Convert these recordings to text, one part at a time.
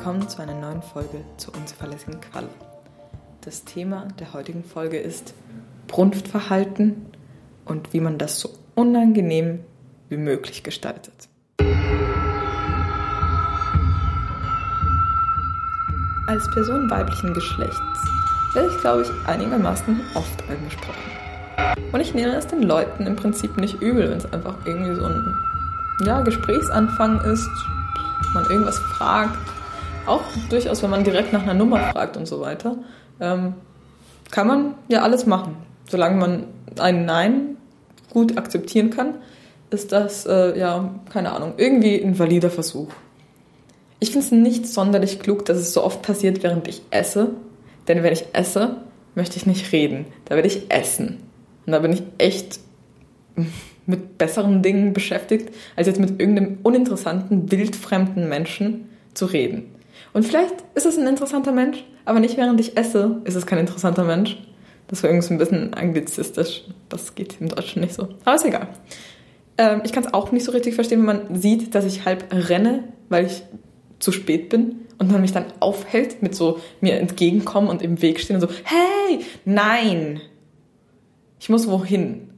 willkommen zu einer neuen Folge zur unzuverlässigen Qualle. Das Thema der heutigen Folge ist Brunftverhalten und wie man das so unangenehm wie möglich gestaltet. Als Person weiblichen Geschlechts werde ich, glaube ich, einigermaßen oft angesprochen. Und ich nehme es den Leuten im Prinzip nicht übel, wenn es einfach irgendwie so ein ja, Gesprächsanfang ist, man irgendwas fragt. Auch durchaus, wenn man direkt nach einer Nummer fragt und so weiter, ähm, kann man ja alles machen. Solange man ein Nein gut akzeptieren kann, ist das, äh, ja, keine Ahnung, irgendwie ein valider Versuch. Ich finde es nicht sonderlich klug, dass es so oft passiert, während ich esse. Denn wenn ich esse, möchte ich nicht reden. Da werde ich essen. Und da bin ich echt mit besseren Dingen beschäftigt, als jetzt mit irgendeinem uninteressanten, wildfremden Menschen zu reden. Und vielleicht ist es ein interessanter Mensch, aber nicht während ich esse, ist es kein interessanter Mensch. Das war irgendwie ein bisschen anglizistisch. Das geht im Deutschen nicht so. Aber ist egal. Ähm, ich kann es auch nicht so richtig verstehen, wenn man sieht, dass ich halb renne, weil ich zu spät bin und man mich dann aufhält mit so mir entgegenkommen und im Weg stehen und so, hey, nein, ich muss wohin.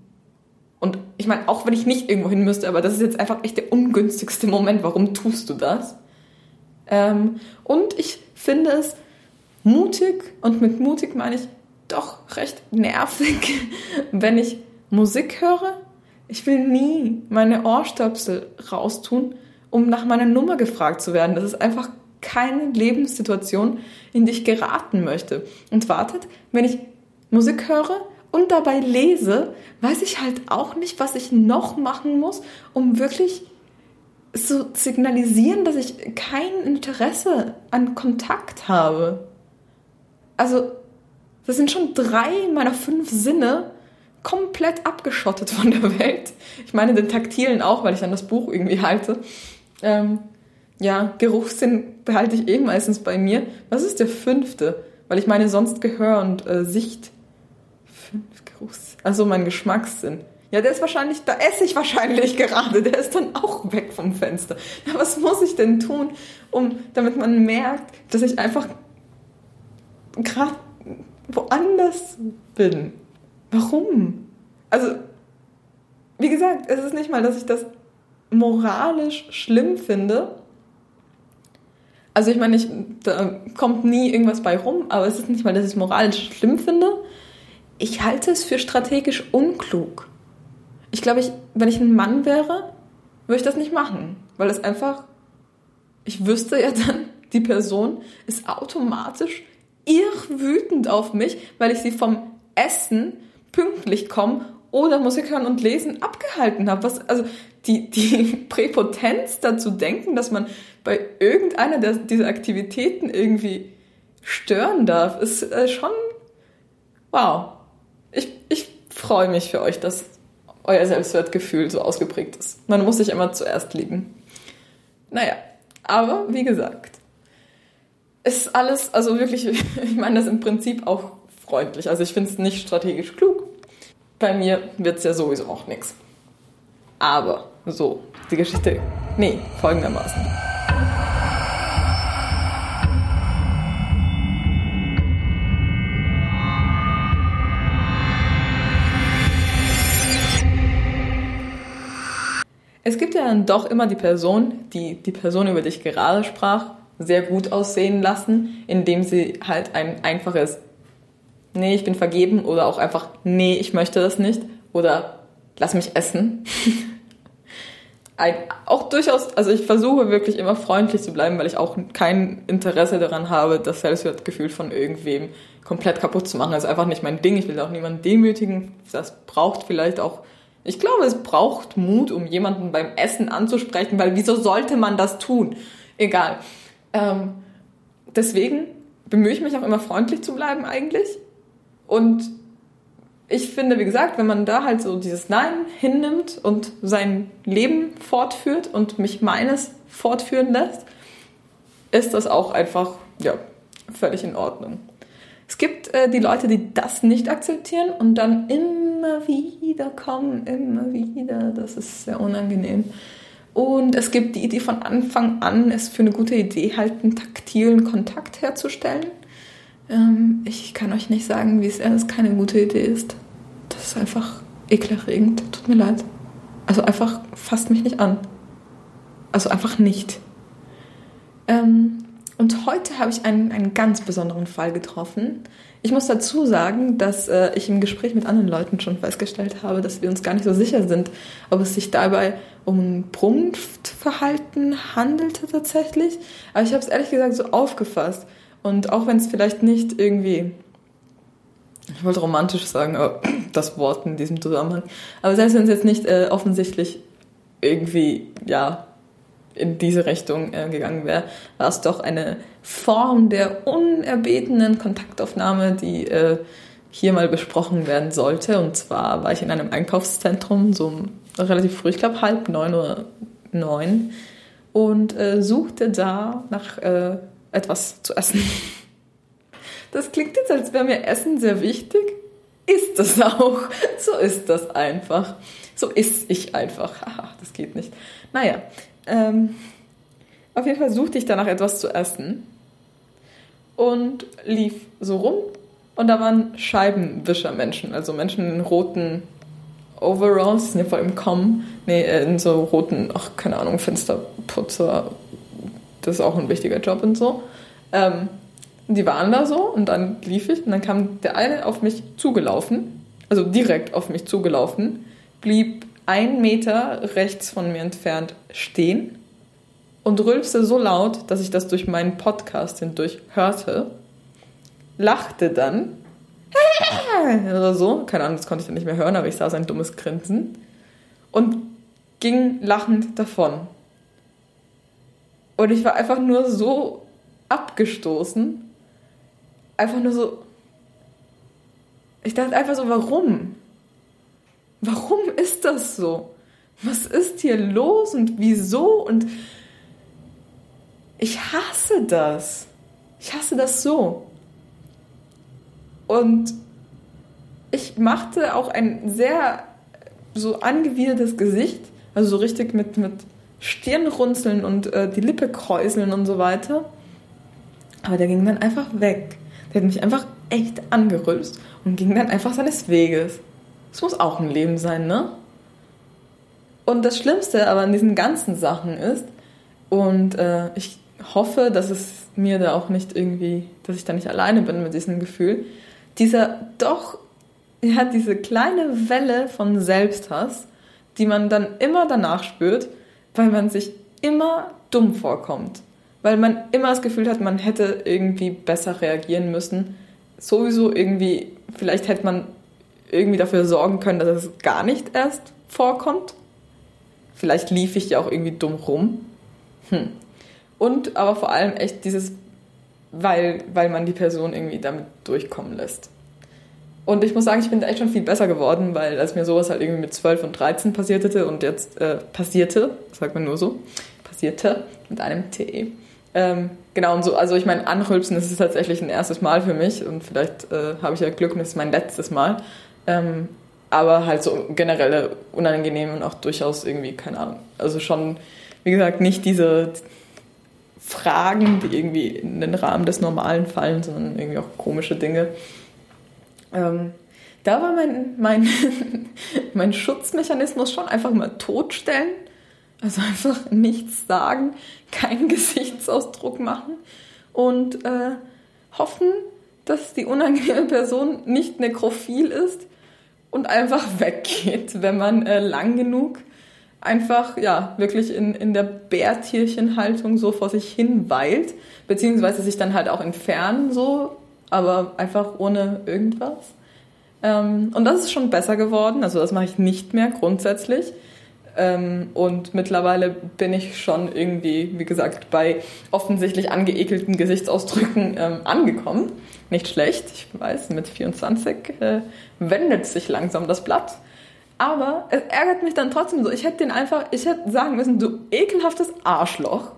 Und ich meine, auch wenn ich nicht irgendwo hin müsste, aber das ist jetzt einfach echt der ungünstigste Moment. Warum tust du das? Ähm, und ich finde es mutig, und mit mutig meine ich doch recht nervig, wenn ich Musik höre. Ich will nie meine Ohrstöpsel raustun, um nach meiner Nummer gefragt zu werden. Das ist einfach keine Lebenssituation, in die ich geraten möchte. Und wartet, wenn ich Musik höre, und dabei lese, weiß ich halt auch nicht, was ich noch machen muss, um wirklich zu signalisieren, dass ich kein Interesse an Kontakt habe. Also, das sind schon drei meiner fünf Sinne komplett abgeschottet von der Welt. Ich meine den taktilen auch, weil ich dann das Buch irgendwie halte. Ähm, ja, Geruchssinn behalte ich eh meistens bei mir. Was ist der fünfte? Weil ich meine sonst Gehör und äh, Sicht Fünf Geruchs. Also mein Geschmackssinn. Ja, der ist wahrscheinlich, da esse ich wahrscheinlich gerade, der ist dann auch weg vom Fenster. Ja, was muss ich denn tun, um, damit man merkt, dass ich einfach gerade woanders bin? Warum? Also, wie gesagt, es ist nicht mal, dass ich das moralisch schlimm finde. Also ich meine, ich, da kommt nie irgendwas bei rum, aber es ist nicht mal, dass ich es moralisch schlimm finde, ich halte es für strategisch unklug. Ich glaube, ich, wenn ich ein Mann wäre, würde ich das nicht machen, weil es einfach, ich wüsste ja dann, die Person ist automatisch irr wütend auf mich, weil ich sie vom Essen pünktlich kommen oder Musik hören und lesen abgehalten habe. Was, also die, die Präpotenz dazu denken, dass man bei irgendeiner der, dieser Aktivitäten irgendwie stören darf, ist äh, schon wow ich, ich freue mich für euch, dass euer Selbstwertgefühl so ausgeprägt ist. Man muss sich immer zuerst lieben. Naja, aber wie gesagt, ist alles, also wirklich, ich meine das im Prinzip auch freundlich. Also ich finde es nicht strategisch klug. Bei mir wird es ja sowieso auch nichts. Aber so, die Geschichte, nee, folgendermaßen. Dann doch immer die Person, die die Person, über die ich gerade sprach, sehr gut aussehen lassen, indem sie halt ein einfaches Nee, ich bin vergeben oder auch einfach Nee, ich möchte das nicht oder Lass mich essen. ein, auch durchaus, also ich versuche wirklich immer freundlich zu bleiben, weil ich auch kein Interesse daran habe, das Selbstwertgefühl von irgendwem komplett kaputt zu machen. Das ist einfach nicht mein Ding. Ich will auch niemanden demütigen. Das braucht vielleicht auch ich glaube, es braucht Mut, um jemanden beim Essen anzusprechen, weil wieso sollte man das tun? Egal. Ähm, deswegen bemühe ich mich auch immer freundlich zu bleiben eigentlich. Und ich finde, wie gesagt, wenn man da halt so dieses Nein hinnimmt und sein Leben fortführt und mich meines fortführen lässt, ist das auch einfach, ja, völlig in Ordnung. Es gibt äh, die Leute, die das nicht akzeptieren und dann immer wieder kommen, immer wieder. Das ist sehr unangenehm. Und es gibt die Idee von Anfang an, es für eine gute Idee halt einen taktilen Kontakt herzustellen. Ähm, ich kann euch nicht sagen, wie es erst keine gute Idee ist. Das ist einfach ekelerregend. Tut mir leid. Also einfach fasst mich nicht an. Also einfach nicht. Ähm, und heute habe ich einen, einen ganz besonderen Fall getroffen. Ich muss dazu sagen, dass äh, ich im Gespräch mit anderen Leuten schon festgestellt habe, dass wir uns gar nicht so sicher sind, ob es sich dabei um ein Prumpftverhalten handelte tatsächlich. Aber ich habe es ehrlich gesagt so aufgefasst. Und auch wenn es vielleicht nicht irgendwie, ich wollte romantisch sagen, aber das Wort in diesem Zusammenhang, aber selbst wenn es jetzt nicht äh, offensichtlich irgendwie, ja, in diese Richtung äh, gegangen wäre, war es doch eine Form der unerbetenen Kontaktaufnahme, die äh, hier mal besprochen werden sollte. Und zwar war ich in einem Einkaufszentrum, so relativ früh, ich glaube halb neun oder neun, und äh, suchte da nach äh, etwas zu essen. Das klingt jetzt, als wäre mir Essen sehr wichtig. Ist es auch. So ist das einfach. So ist ich einfach. Haha, das geht nicht. Naja, ähm, auf jeden Fall suchte ich danach etwas zu essen und lief so rum und da waren Scheibenwischermenschen, also Menschen in roten Overalls, die sind ja voll im Kommen, nee, äh, in so roten, ach, keine Ahnung, Fensterputzer, das ist auch ein wichtiger Job und so. Ähm, die waren da so und dann lief ich und dann kam der eine auf mich zugelaufen, also direkt auf mich zugelaufen, blieb ein Meter rechts von mir entfernt stehen und rülpste so laut, dass ich das durch meinen Podcast hindurch hörte, lachte dann oder so, keine Ahnung, das konnte ich dann nicht mehr hören, aber ich sah sein dummes Grinsen und ging lachend davon. Und ich war einfach nur so abgestoßen, einfach nur so, ich dachte einfach so, warum? Warum ist das so? Was ist hier los und wieso? Und ich hasse das. Ich hasse das so. Und ich machte auch ein sehr so angewidertes Gesicht, also so richtig mit, mit Stirnrunzeln und äh, die Lippe kräuseln und so weiter. Aber der ging dann einfach weg. Der hat mich einfach echt angerülpst und ging dann einfach seines Weges. Es muss auch ein Leben sein, ne? Und das Schlimmste aber an diesen ganzen Sachen ist, und äh, ich hoffe, dass es mir da auch nicht irgendwie, dass ich da nicht alleine bin mit diesem Gefühl, dieser doch, ja, diese kleine Welle von Selbsthass, die man dann immer danach spürt, weil man sich immer dumm vorkommt. Weil man immer das Gefühl hat, man hätte irgendwie besser reagieren müssen. Sowieso irgendwie, vielleicht hätte man irgendwie dafür sorgen können, dass es gar nicht erst vorkommt. Vielleicht lief ich ja auch irgendwie dumm rum. Hm. Und aber vor allem echt dieses, weil, weil man die Person irgendwie damit durchkommen lässt. Und ich muss sagen, ich bin da echt schon viel besser geworden, weil als mir sowas halt irgendwie mit 12 und 13 passierte und jetzt äh, passierte, sagt man nur so, passierte mit einem TE. Ähm, genau, und so, also ich meine, anrülpsen, das ist tatsächlich ein erstes Mal für mich und vielleicht äh, habe ich ja Glück und es ist mein letztes Mal. Ähm, aber halt so generelle unangenehm und auch durchaus irgendwie, keine Ahnung. Also schon, wie gesagt, nicht diese Fragen, die irgendwie in den Rahmen des Normalen fallen, sondern irgendwie auch komische Dinge. Ähm, da war mein, mein, mein Schutzmechanismus schon einfach mal totstellen. Also einfach nichts sagen, keinen Gesichtsausdruck machen und äh, hoffen, dass die unangenehme Person nicht nekrophil ist und einfach weggeht, wenn man äh, lang genug einfach, ja, wirklich in, in der Bärtierchenhaltung so vor sich hin weilt, beziehungsweise sich dann halt auch entfernen so, aber einfach ohne irgendwas. Ähm, und das ist schon besser geworden, also das mache ich nicht mehr grundsätzlich. Ähm, und mittlerweile bin ich schon irgendwie, wie gesagt, bei offensichtlich angeekelten Gesichtsausdrücken ähm, angekommen. Nicht schlecht, ich weiß, mit 24 äh, wendet sich langsam das Blatt. Aber es ärgert mich dann trotzdem so. Ich hätte den einfach, ich hätte sagen müssen, du ekelhaftes Arschloch,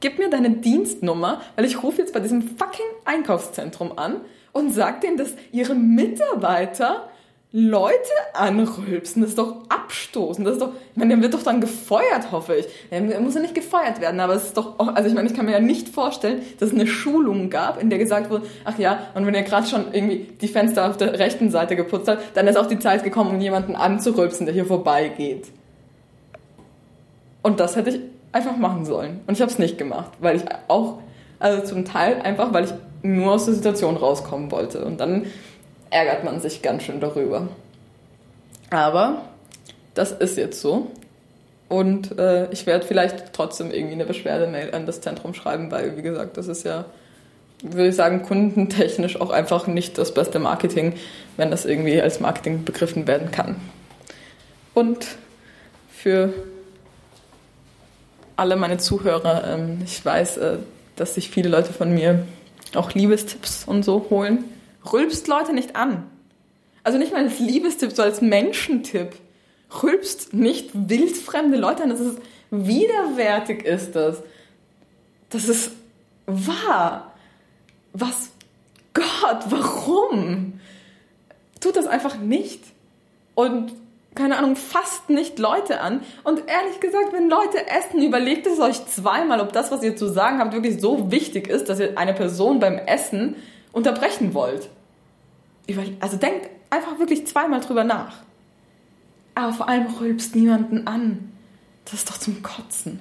gib mir deine Dienstnummer, weil ich rufe jetzt bei diesem fucking Einkaufszentrum an und sag denen, dass ihre Mitarbeiter Leute anrülpsen, das ist doch abstoßend. Das ist doch, ich meine, der wird doch dann gefeuert, hoffe ich. Er muss ja nicht gefeuert werden, aber es ist doch, also ich meine, ich kann mir ja nicht vorstellen, dass es eine Schulung gab, in der gesagt wurde, ach ja, und wenn ihr gerade schon irgendwie die Fenster auf der rechten Seite geputzt habt, dann ist auch die Zeit gekommen, um jemanden anzurülpsen, der hier vorbeigeht. Und das hätte ich einfach machen sollen. Und ich habe es nicht gemacht, weil ich auch, also zum Teil einfach, weil ich nur aus der Situation rauskommen wollte. Und dann ärgert man sich ganz schön darüber. Aber das ist jetzt so. Und äh, ich werde vielleicht trotzdem irgendwie eine Beschwerdemail an das Zentrum schreiben, weil, wie gesagt, das ist ja, würde ich sagen, kundentechnisch auch einfach nicht das beste Marketing, wenn das irgendwie als Marketing begriffen werden kann. Und für alle meine Zuhörer, ähm, ich weiß, äh, dass sich viele Leute von mir auch Liebestipps und so holen. Rülpst Leute nicht an. Also nicht mal als Liebestipp, so als Menschentipp. Rülpst nicht wildfremde Leute an. Das ist widerwärtig ist das. Das ist wahr. Was? Gott, warum? Tut das einfach nicht. Und keine Ahnung, fasst nicht Leute an. Und ehrlich gesagt, wenn Leute essen, überlegt es euch zweimal, ob das, was ihr zu sagen habt, wirklich so wichtig ist, dass ihr eine Person beim Essen unterbrechen wollt. Also denkt einfach wirklich zweimal drüber nach. Aber vor allem rülpst niemanden an. Das ist doch zum Kotzen.